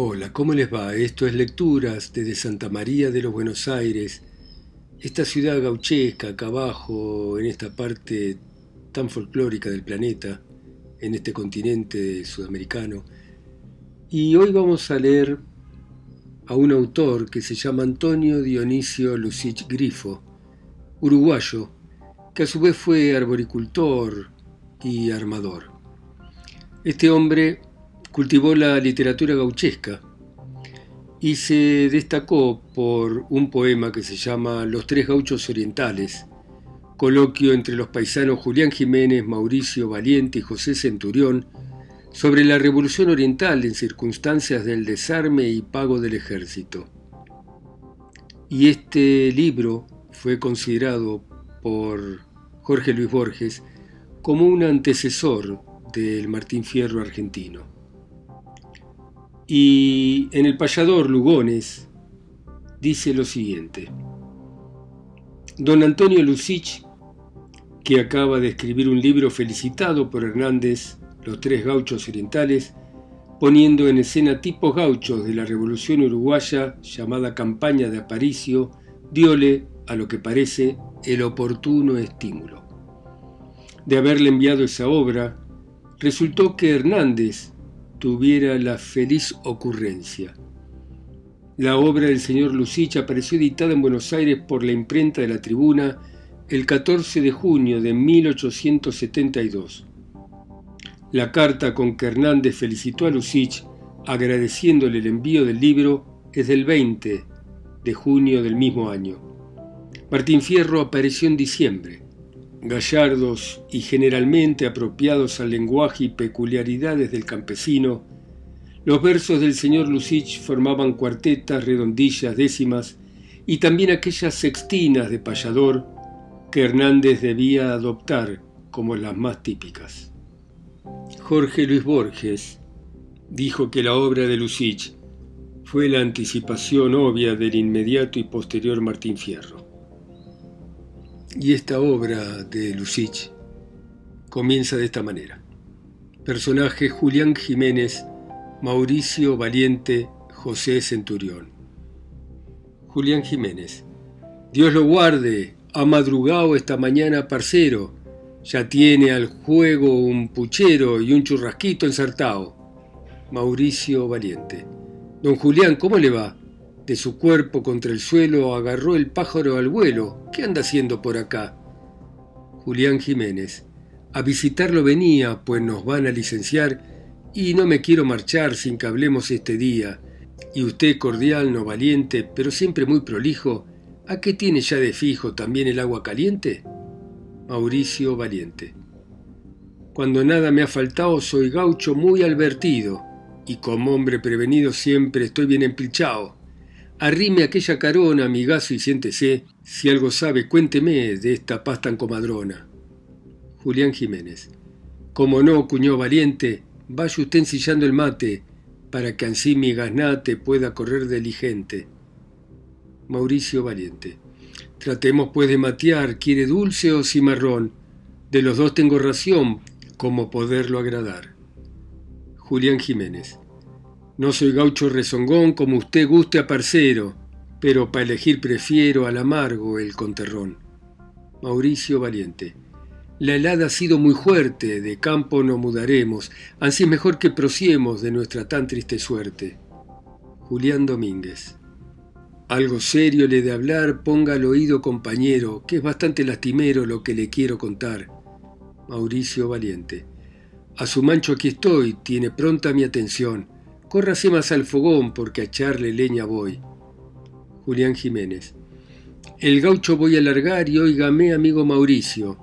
Hola, ¿cómo les va? Esto es Lecturas desde Santa María de los Buenos Aires, esta ciudad gauchesca acá abajo, en esta parte tan folclórica del planeta, en este continente sudamericano. Y hoy vamos a leer a un autor que se llama Antonio Dionisio Lucich Grifo, uruguayo, que a su vez fue arboricultor y armador. Este hombre cultivó la literatura gauchesca y se destacó por un poema que se llama Los tres gauchos orientales, coloquio entre los paisanos Julián Jiménez, Mauricio Valiente y José Centurión sobre la revolución oriental en circunstancias del desarme y pago del ejército. Y este libro fue considerado por Jorge Luis Borges como un antecesor del Martín Fierro argentino. Y en el payador Lugones dice lo siguiente. Don Antonio Lucich, que acaba de escribir un libro felicitado por Hernández, Los Tres Gauchos Orientales, poniendo en escena tipos gauchos de la Revolución Uruguaya llamada Campaña de Aparicio, diole, a lo que parece, el oportuno estímulo. De haberle enviado esa obra, resultó que Hernández tuviera la feliz ocurrencia. La obra del señor Lucich apareció editada en Buenos Aires por la imprenta de la Tribuna el 14 de junio de 1872. La carta con que Hernández felicitó a Lucich agradeciéndole el envío del libro es del 20 de junio del mismo año. Martín Fierro apareció en diciembre gallardos y generalmente apropiados al lenguaje y peculiaridades del campesino, los versos del señor Lucich formaban cuartetas, redondillas, décimas y también aquellas sextinas de payador que Hernández debía adoptar como las más típicas. Jorge Luis Borges dijo que la obra de Lucich fue la anticipación obvia del inmediato y posterior Martín Fierro. Y esta obra de Lucich comienza de esta manera. Personaje Julián Jiménez, Mauricio Valiente, José Centurión. Julián Jiménez. Dios lo guarde, ha madrugado esta mañana parcero, ya tiene al juego un puchero y un churrasquito ensartado. Mauricio Valiente. Don Julián, ¿cómo le va? De su cuerpo contra el suelo agarró el pájaro al vuelo. ¿Qué anda haciendo por acá? Julián Jiménez. A visitarlo venía, pues nos van a licenciar y no me quiero marchar sin que hablemos este día. Y usted cordial, no valiente, pero siempre muy prolijo, ¿a qué tiene ya de fijo también el agua caliente? Mauricio Valiente. Cuando nada me ha faltado soy gaucho muy advertido, y como hombre prevenido siempre estoy bien empilchado. Arrime aquella carona, amigazo, y siéntese. Si algo sabe, cuénteme de esta paz tan comadrona. Julián Jiménez. Como no, cuñó valiente, vaya usted ensillando el mate, para que ansí mi gasnate pueda correr diligente. Mauricio Valiente. Tratemos pues de matear, ¿quiere dulce o cimarrón? De los dos tengo ración, como poderlo agradar. Julián Jiménez. No soy gaucho rezongón como usted guste a parcero, pero para elegir prefiero al amargo el conterrón. Mauricio Valiente. La helada ha sido muy fuerte, de campo no mudaremos, así es mejor que prosiemos de nuestra tan triste suerte. Julián Domínguez. Algo serio le de hablar, ponga al oído compañero, que es bastante lastimero lo que le quiero contar. Mauricio Valiente. A su mancho aquí estoy, tiene pronta mi atención. Córrase más al fogón porque a echarle leña voy. Julián Jiménez. El gaucho voy a largar y óigame, amigo Mauricio,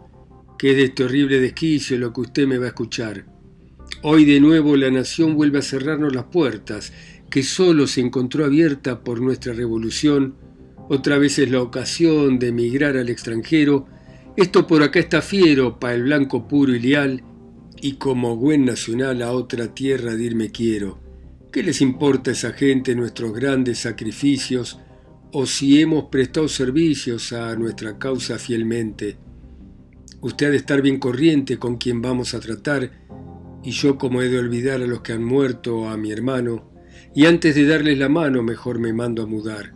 que es de este horrible desquicio lo que usted me va a escuchar. Hoy de nuevo la nación vuelve a cerrarnos las puertas, que solo se encontró abierta por nuestra revolución. Otra vez es la ocasión de emigrar al extranjero. Esto por acá está fiero pa' el blanco puro y leal, y como buen nacional a otra tierra dirme quiero. ¿Qué les importa a esa gente nuestros grandes sacrificios o si hemos prestado servicios a nuestra causa fielmente? Usted ha de estar bien corriente con quien vamos a tratar y yo como he de olvidar a los que han muerto a mi hermano. y antes de darles la mano mejor me mando a mudar.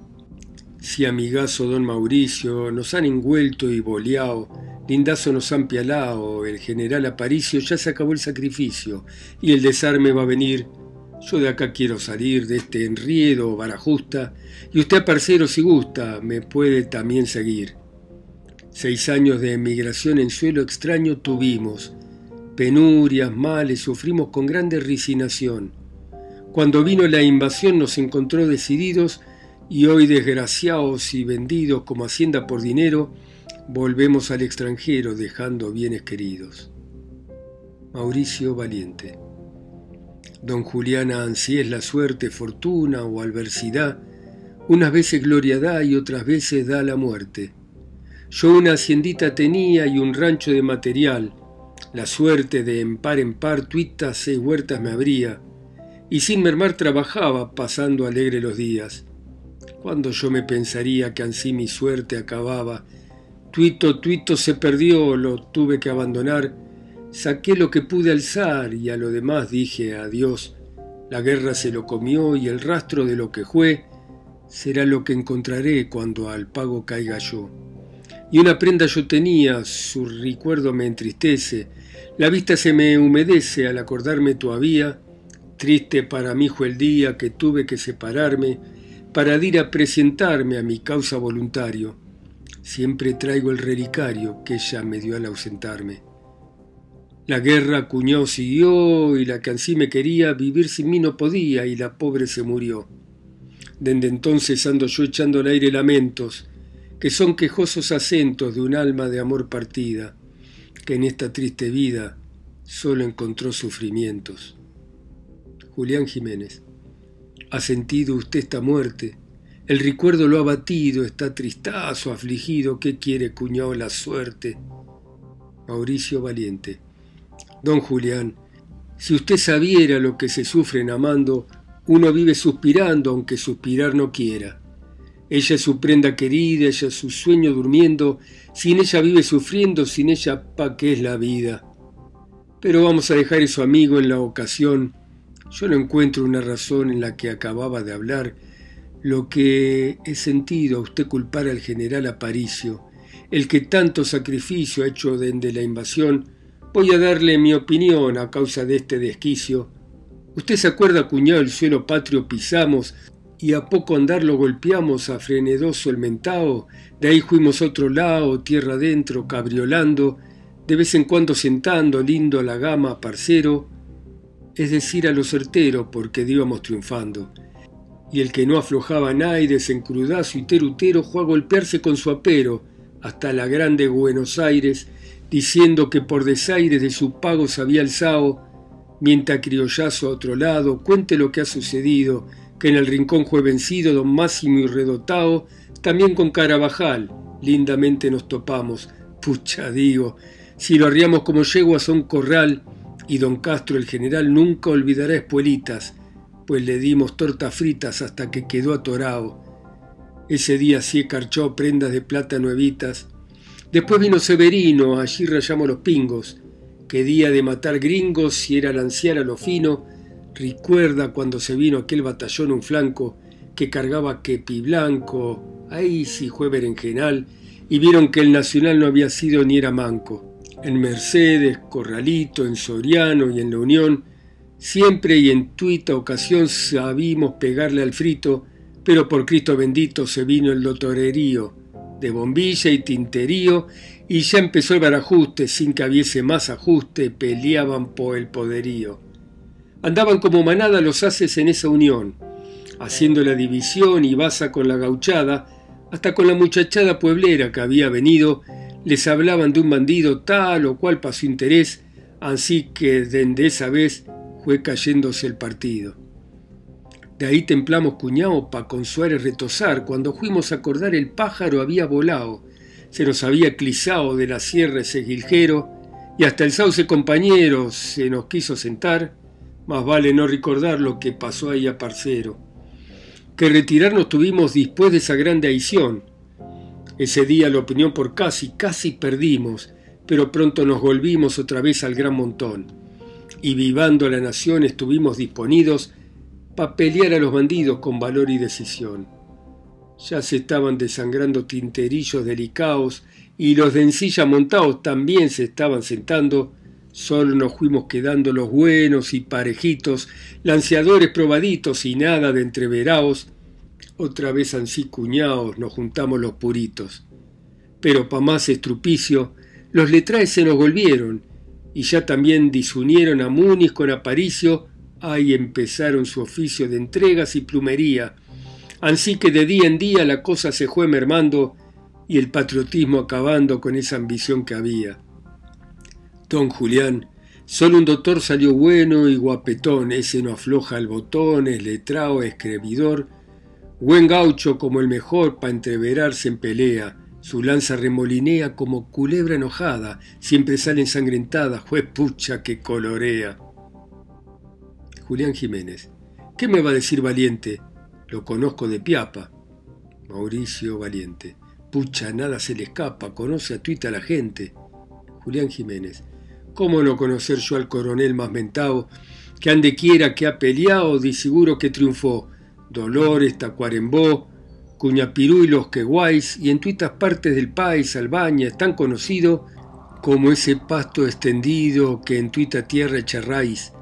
Si amigazo don Mauricio nos han envuelto y boleado, lindazo nos han pialao, el general Aparicio ya se acabó el sacrificio y el desarme va a venir. Yo de acá quiero salir de este enriedo barajusta y usted, parcero, si gusta, me puede también seguir. Seis años de emigración en suelo extraño tuvimos, penurias, males, sufrimos con grande resignación. Cuando vino la invasión nos encontró decididos y hoy desgraciados y vendidos como hacienda por dinero, volvemos al extranjero dejando bienes queridos. Mauricio Valiente. Don Juliana ansí es la suerte, fortuna o adversidad, unas veces gloria da y otras veces da la muerte. Yo una haciendita tenía y un rancho de material, la suerte de en par en par tuitas seis huertas me abría, y sin mermar trabajaba pasando alegre los días. Cuando yo me pensaría que ansí mi suerte acababa, tuito, tuito se perdió, lo tuve que abandonar, saqué lo que pude alzar y a lo demás dije adiós. La guerra se lo comió y el rastro de lo que fue será lo que encontraré cuando al pago caiga yo. Y una prenda yo tenía, su recuerdo me entristece, la vista se me humedece al acordarme todavía, triste para mí fue el día que tuve que separarme, para ir a presentarme a mi causa voluntario. Siempre traigo el relicario que ella me dio al ausentarme. La guerra cuñó siguió y la que ansí me quería vivir sin mí no podía y la pobre se murió. Desde entonces ando yo echando al aire lamentos, que son quejosos acentos de un alma de amor partida, que en esta triste vida solo encontró sufrimientos. Julián Jiménez. ¿Ha sentido usted esta muerte? El recuerdo lo ha batido, está tristazo, afligido, ¿qué quiere cuñado la suerte? Mauricio Valiente. Don Julián, si usted sabiera lo que se sufre en amando, uno vive suspirando aunque suspirar no quiera. Ella es su prenda querida, ella es su sueño durmiendo, sin ella vive sufriendo, sin ella pa' qué es la vida. Pero vamos a dejar eso amigo en la ocasión yo no encuentro una razón en la que acababa de hablar lo que he sentido a usted culpar al general Aparicio, el que tanto sacrificio ha hecho desde la invasión, voy a darle mi opinión a causa de este desquicio. Usted se acuerda, cuñado, el suelo patrio pisamos y a poco andar lo golpeamos a frenedoso el mentao, de ahí fuimos otro lado, tierra adentro, cabriolando, de vez en cuando sentando, lindo la gama, parcero, es decir, a lo certero, porque íbamos triunfando. Y el que no aflojaba naides en crudazo y terutero fue a golpearse con su apero hasta la grande Buenos Aires, diciendo que por desaires de su pago se había alzado, mientras criollazo a otro lado, cuente lo que ha sucedido, que en el rincón fue vencido don Máximo y redotado, también con Carabajal, lindamente nos topamos, pucha digo, si lo arriamos como yeguas a un corral, y don Castro el general nunca olvidará espuelitas, pues le dimos tortas fritas hasta que quedó atorado. Ese día sí carchó prendas de plata nuevitas. Después vino Severino, allí rayamos los pingos. Que día de matar gringos y era lancear a lo fino. Recuerda cuando se vino aquel batallón un flanco que cargaba quepi blanco, ahí sí fue berenjenal, y vieron que el nacional no había sido ni era manco en Mercedes, Corralito, en Soriano y en La Unión, siempre y en tuita ocasión sabimos pegarle al frito, pero por Cristo bendito se vino el dotorerío, de bombilla y tinterío, y ya empezó el barajuste, sin que hubiese más ajuste, peleaban por el poderío. Andaban como manada los haces en esa unión, haciendo la división y baza con la gauchada, hasta con la muchachada pueblera que había venido les hablaban de un bandido tal o cual pasó interés, así que desde esa vez fue cayéndose el partido. De ahí templamos cuñado pa' con Suárez retosar, cuando fuimos a acordar el pájaro había volado, se nos había clisado de la sierra ese giljero, y hasta el sauce compañero se nos quiso sentar, más vale no recordar lo que pasó ahí a parcero. Que retirarnos tuvimos después de esa grande aición, ese día la opinión por casi, casi perdimos, pero pronto nos volvimos otra vez al gran montón. Y vivando la nación estuvimos disponidos para pelear a los bandidos con valor y decisión. Ya se estaban desangrando tinterillos delicados y los de encilla montados también se estaban sentando, solo nos fuimos quedando los buenos y parejitos, lanceadores probaditos y nada de entreveraos, otra vez ansí cuñados nos juntamos los puritos. Pero pa' más estrupicio, los letraes se nos volvieron, y ya también disunieron a Muniz con Aparicio, ahí empezaron su oficio de entregas y plumería. Así que de día en día la cosa se fue mermando y el patriotismo acabando con esa ambición que había. Don Julián, solo un doctor salió bueno y guapetón, ese no afloja el botón, es letrao, escribidor, buen gaucho como el mejor pa' entreverarse en pelea, su lanza remolinea como culebra enojada, siempre sale ensangrentada, juez pucha que colorea. Julián Jiménez. ¿Qué me va a decir Valiente? Lo conozco de piapa. Mauricio Valiente. Pucha, nada se le escapa, conoce a tuita la gente. Julián Jiménez. ¿Cómo no conocer yo al coronel más mentao, que ande quiera que ha peleado, de seguro que triunfó? Dolores, Tacuarembó, Cuñapirú y los Queguays, y en tuitas partes del país, Albaña, es tan conocido como ese pasto extendido que en tuita tierra echa raíz.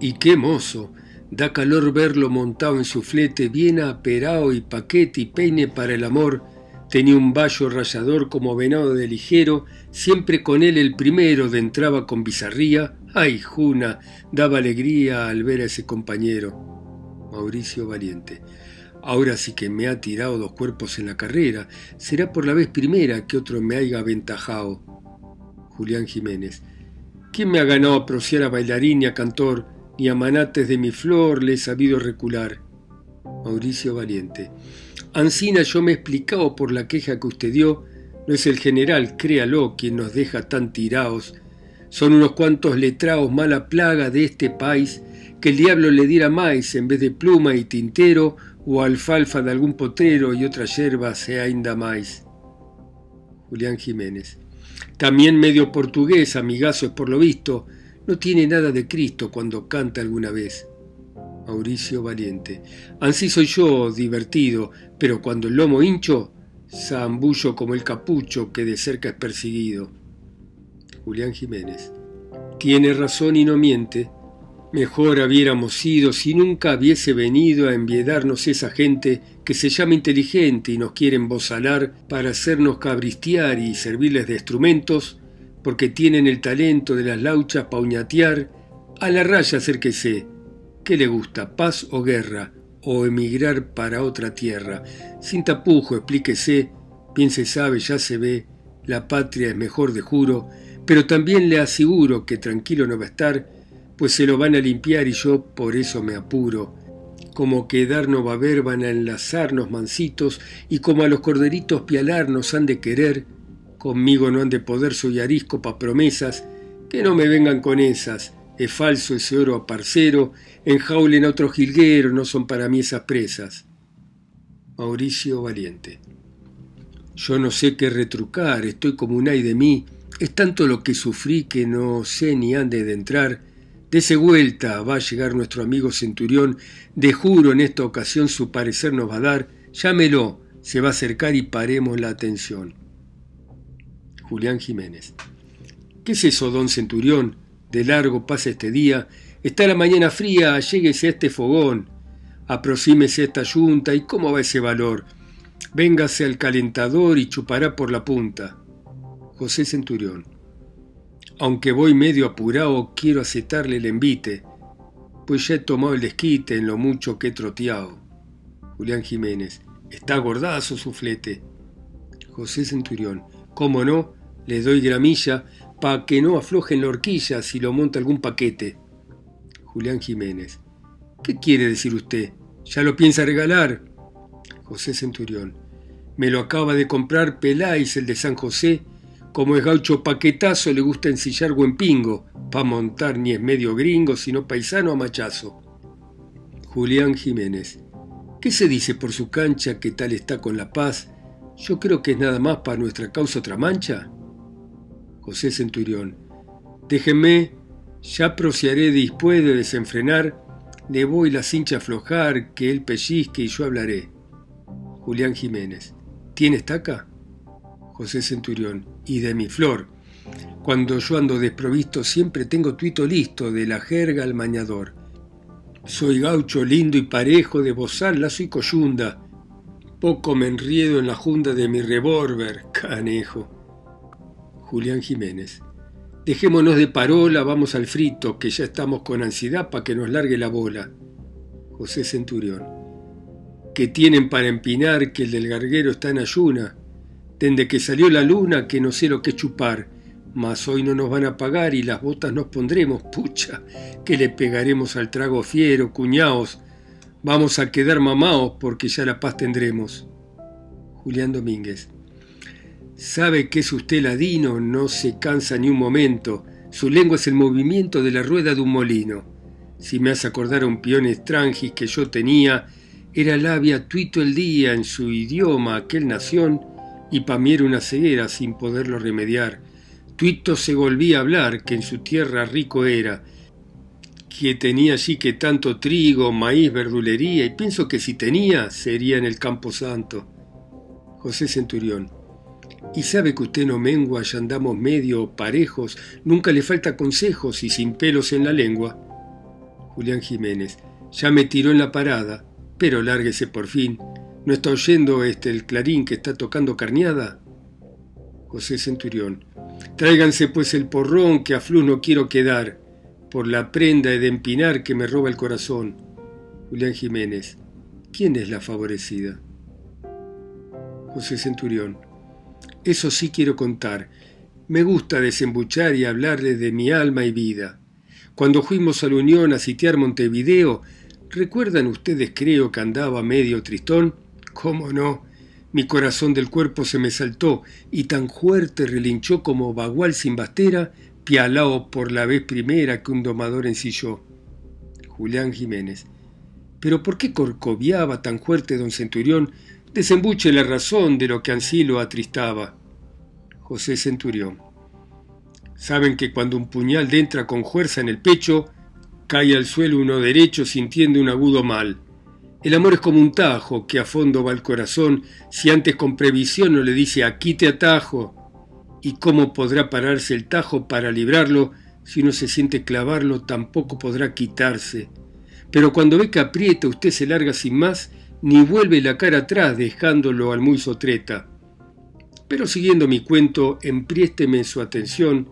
Y qué mozo, da calor verlo montado en su flete, bien aperado y paquete y peine para el amor. Tenía un vallo rayador como venado de ligero, siempre con él el primero de entraba con bizarría. ¡Ay, Juna! Daba alegría al ver a ese compañero. Mauricio Valiente. Ahora sí que me ha tirado dos cuerpos en la carrera. Será por la vez primera que otro me haya aventajado. Julián Jiménez. ¿Quién me ha ganado a prociar a bailarín y a cantor? Ni a manates de mi flor le he sabido recular. Mauricio Valiente. Ancina yo me he explicado por la queja que usted dio. No es el general, créalo, quien nos deja tan tirados. Son unos cuantos letrados mala plaga de este país que el diablo le diera maíz en vez de pluma y tintero o alfalfa de algún potero y otra yerba sea ainda más. Julián Jiménez. También medio portugués, amigazo es por lo visto, no tiene nada de Cristo cuando canta alguna vez. Mauricio Valiente. Ansí soy yo, divertido, pero cuando el lomo hincho, zambullo como el capucho que de cerca es perseguido. Julián Jiménez. Tiene razón y no miente. Mejor habiéramos sido si nunca hubiese venido a enviedarnos esa gente que se llama inteligente y nos quiere embozalar para hacernos cabristear y servirles de instrumentos, porque tienen el talento de las lauchas pauñatear, a la raya acérquese. ¿Qué le gusta, paz o guerra? o emigrar para otra tierra. Sin tapujo, explíquese, bien se sabe, ya se ve, la patria es mejor de juro, pero también le aseguro que tranquilo no va a estar pues se lo van a limpiar y yo por eso me apuro. Como quedar no va a haber, van a enlazarnos mansitos, y como a los corderitos pialarnos han de querer, conmigo no han de poder soy arisco pa' promesas, que no me vengan con esas, es falso ese oro a parcero, enjaulen a otro jilguero, no son para mí esas presas. Mauricio Valiente. Yo no sé qué retrucar, estoy como un ay de mí, es tanto lo que sufrí que no sé ni ande de entrar, Dese vuelta, va a llegar nuestro amigo Centurión, de juro en esta ocasión su parecer nos va a dar, llámelo, se va a acercar y paremos la atención. Julián Jiménez. ¿Qué es eso, don Centurión? De largo pasa este día, está la mañana fría, lléguese a este fogón, aproxímese a esta yunta, ¿y cómo va ese valor? Véngase al calentador y chupará por la punta. José Centurión. Aunque voy medio apurado, quiero aceptarle el envite, pues ya he tomado el desquite en lo mucho que he troteado. Julián Jiménez, está gordazo su flete. José Centurión, cómo no, le doy gramilla pa' que no aflojen la horquilla si lo monta algún paquete. Julián Jiménez, ¿qué quiere decir usted? ¿Ya lo piensa regalar? José Centurión, me lo acaba de comprar Peláis, el de San José, como es gaucho paquetazo, le gusta ensillar buen pingo, pa' montar ni es medio gringo, sino paisano a machazo. Julián Jiménez. ¿Qué se dice por su cancha que tal está con la paz? Yo creo que es nada más para nuestra causa otra mancha. José Centurión. Déjenme, ya prociaré después de desenfrenar, le voy la cincha a aflojar, que él pellizque y yo hablaré. Julián Jiménez. ¿Tiene estaca? José Centurión. Y de mi flor. Cuando yo ando desprovisto siempre tengo tuito listo, de la jerga al mañador. Soy gaucho lindo y parejo, de bozal la soy coyunda. Poco me enriedo en la junda de mi revólver, canejo. Julián Jiménez. Dejémonos de parola, vamos al frito, que ya estamos con ansiedad para que nos largue la bola. José Centurión. Que tienen para empinar que el del garguero está en ayuna. Desde que salió la luna que no sé lo que chupar mas hoy no nos van a pagar y las botas nos pondremos, pucha, que le pegaremos al trago fiero, cuñaos, vamos a quedar mamaos porque ya la paz tendremos. Julián Domínguez. Sabe que es usted ladino, no se cansa ni un momento, su lengua es el movimiento de la rueda de un molino. Si me hace acordar a un peón extranjis que yo tenía, era labia tuito el día en su idioma, aquel nación, y pa' una ceguera sin poderlo remediar Tuito se volvía a hablar que en su tierra rico era, que tenía allí que tanto trigo, maíz, verdulería, y pienso que si tenía, sería en el Campo Santo. José Centurión. Y sabe que usted no mengua, ya andamos medio parejos, nunca le falta consejos y sin pelos en la lengua. Julián Jiménez. Ya me tiró en la parada, pero lárguese por fin. ¿No está oyendo este el clarín que está tocando carneada? José Centurión. Tráiganse pues el porrón que a Flus no quiero quedar, por la prenda de empinar que me roba el corazón. Julián Jiménez. ¿Quién es la favorecida? José Centurión. Eso sí quiero contar. Me gusta desembuchar y hablarle de mi alma y vida. Cuando fuimos a la Unión a sitiar Montevideo, ¿recuerdan ustedes creo que andaba medio tristón? ¿Cómo no? Mi corazón del cuerpo se me saltó y tan fuerte relinchó como bagual sin bastera, pialao por la vez primera que un domador ensilló. Julián Jiménez. Pero ¿por qué corcoviaba tan fuerte don Centurión? Desembuche la razón de lo que ansí lo atristaba. José Centurión. Saben que cuando un puñal entra con fuerza en el pecho, cae al suelo uno derecho sintiendo un agudo mal. El amor es como un tajo que a fondo va al corazón si antes con previsión no le dice aquí te atajo. ¿Y cómo podrá pararse el tajo para librarlo si uno se siente clavarlo tampoco podrá quitarse? Pero cuando ve que aprieta usted se larga sin más ni vuelve la cara atrás dejándolo al muy sotreta. Pero siguiendo mi cuento, empriésteme su atención,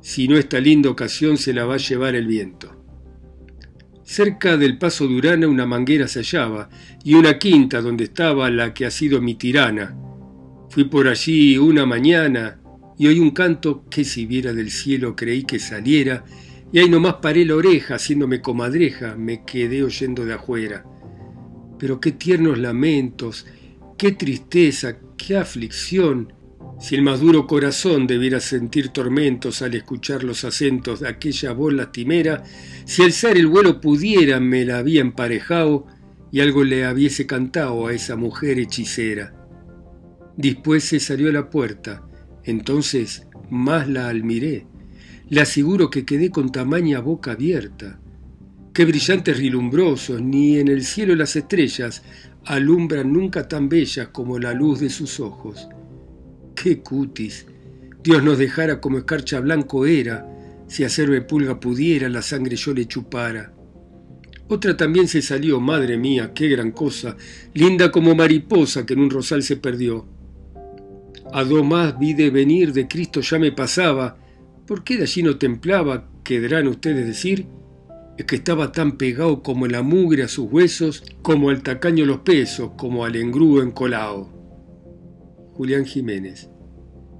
si no esta linda ocasión se la va a llevar el viento. Cerca del paso de Urana una manguera se hallaba y una quinta donde estaba la que ha sido mi tirana. Fui por allí una mañana y oí un canto que si viera del cielo creí que saliera y ahí nomás paré la oreja haciéndome comadreja, me quedé oyendo de afuera. Pero qué tiernos lamentos, qué tristeza, qué aflicción, si el más duro corazón debiera sentir tormentos al escuchar los acentos de aquella voz lastimera, si alzar el vuelo pudiera me la había emparejado y algo le habiese cantado a esa mujer hechicera. Después se salió a la puerta, entonces más la almiré. Le aseguro que quedé con tamaña boca abierta. Qué brillantes rilumbrosos, ni en el cielo las estrellas alumbran nunca tan bellas como la luz de sus ojos. ¡Qué cutis! Dios nos dejara como escarcha blanco era, si hacerme pulga pudiera, la sangre yo le chupara. Otra también se salió, madre mía, qué gran cosa, linda como mariposa que en un rosal se perdió. A dos más vi de venir de Cristo ya me pasaba, ¿por qué de allí no templaba? Quedarán ustedes decir, es que estaba tan pegado como la mugre a sus huesos, como al tacaño los pesos, como al engrúo encolao. Julián Jiménez.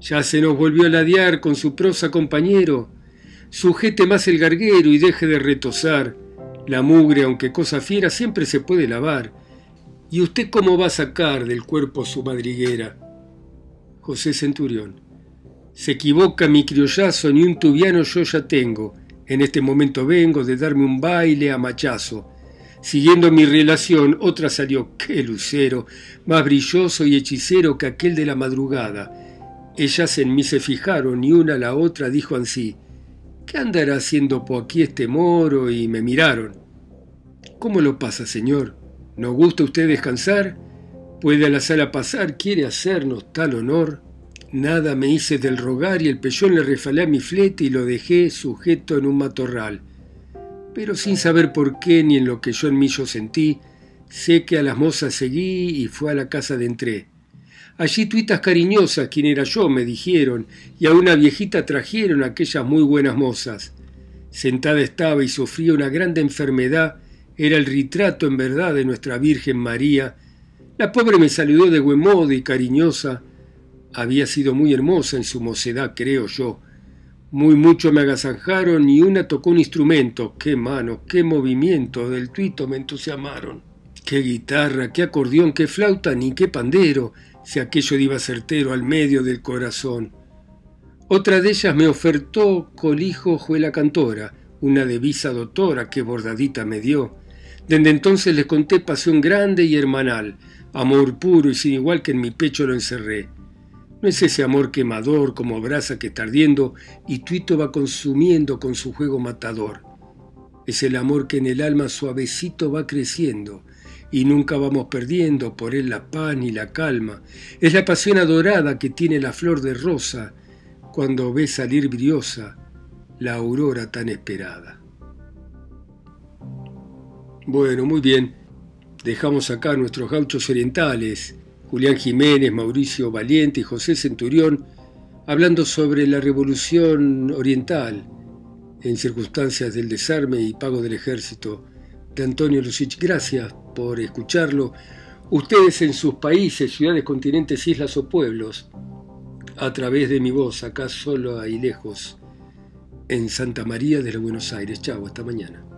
Ya se nos volvió a ladear con su prosa compañero. Sujete más el garguero y deje de retosar. La mugre, aunque cosa fiera, siempre se puede lavar. ¿Y usted cómo va a sacar del cuerpo su madriguera? José Centurión. Se equivoca mi criollazo, ni un tubiano yo ya tengo. En este momento vengo de darme un baile a machazo. Siguiendo mi relación, otra salió, qué lucero, más brilloso y hechicero que aquel de la madrugada. Ellas en mí se fijaron y una a la otra dijo así, ¿qué andará haciendo por aquí este moro? y me miraron. ¿Cómo lo pasa, señor? ¿No gusta usted descansar? ¿Puede la sala pasar? ¿Quiere hacernos tal honor? Nada me hice del rogar y el pellón le refalé a mi flete y lo dejé sujeto en un matorral. Pero sin saber por qué ni en lo que yo en mí yo sentí, sé que a las mozas seguí y fue a la casa de entré. Allí tuitas cariñosas, quien era yo, me dijeron, y a una viejita trajeron aquellas muy buenas mozas. Sentada estaba y sufría una grande enfermedad, era el retrato en verdad de nuestra Virgen María. La pobre me saludó de buen modo y cariñosa. Había sido muy hermosa en su mocedad, creo yo. Muy mucho me agasajaron y una tocó un instrumento. Qué mano, qué movimiento del tuito me entusiasmaron. Qué guitarra, qué acordeón, qué flauta, ni qué pandero si aquello iba certero al medio del corazón. Otra de ellas me ofertó colijo juela cantora, una devisa doctora que bordadita me dio. Desde entonces les conté pasión grande y hermanal, amor puro y sin igual que en mi pecho lo encerré. No es ese amor quemador como brasa que está ardiendo y tuito va consumiendo con su juego matador. Es el amor que en el alma suavecito va creciendo, y nunca vamos perdiendo por él la paz ni la calma. Es la pasión adorada que tiene la flor de rosa cuando ve salir briosa la aurora tan esperada. Bueno, muy bien. Dejamos acá a nuestros gauchos orientales, Julián Jiménez, Mauricio Valiente y José Centurión, hablando sobre la revolución oriental en circunstancias del desarme y pago del ejército de Antonio Lucich. Gracias por escucharlo. Ustedes en sus países, ciudades, continentes, islas o pueblos, a través de mi voz, acá solo ahí lejos, en Santa María de los Buenos Aires. Chao, hasta mañana.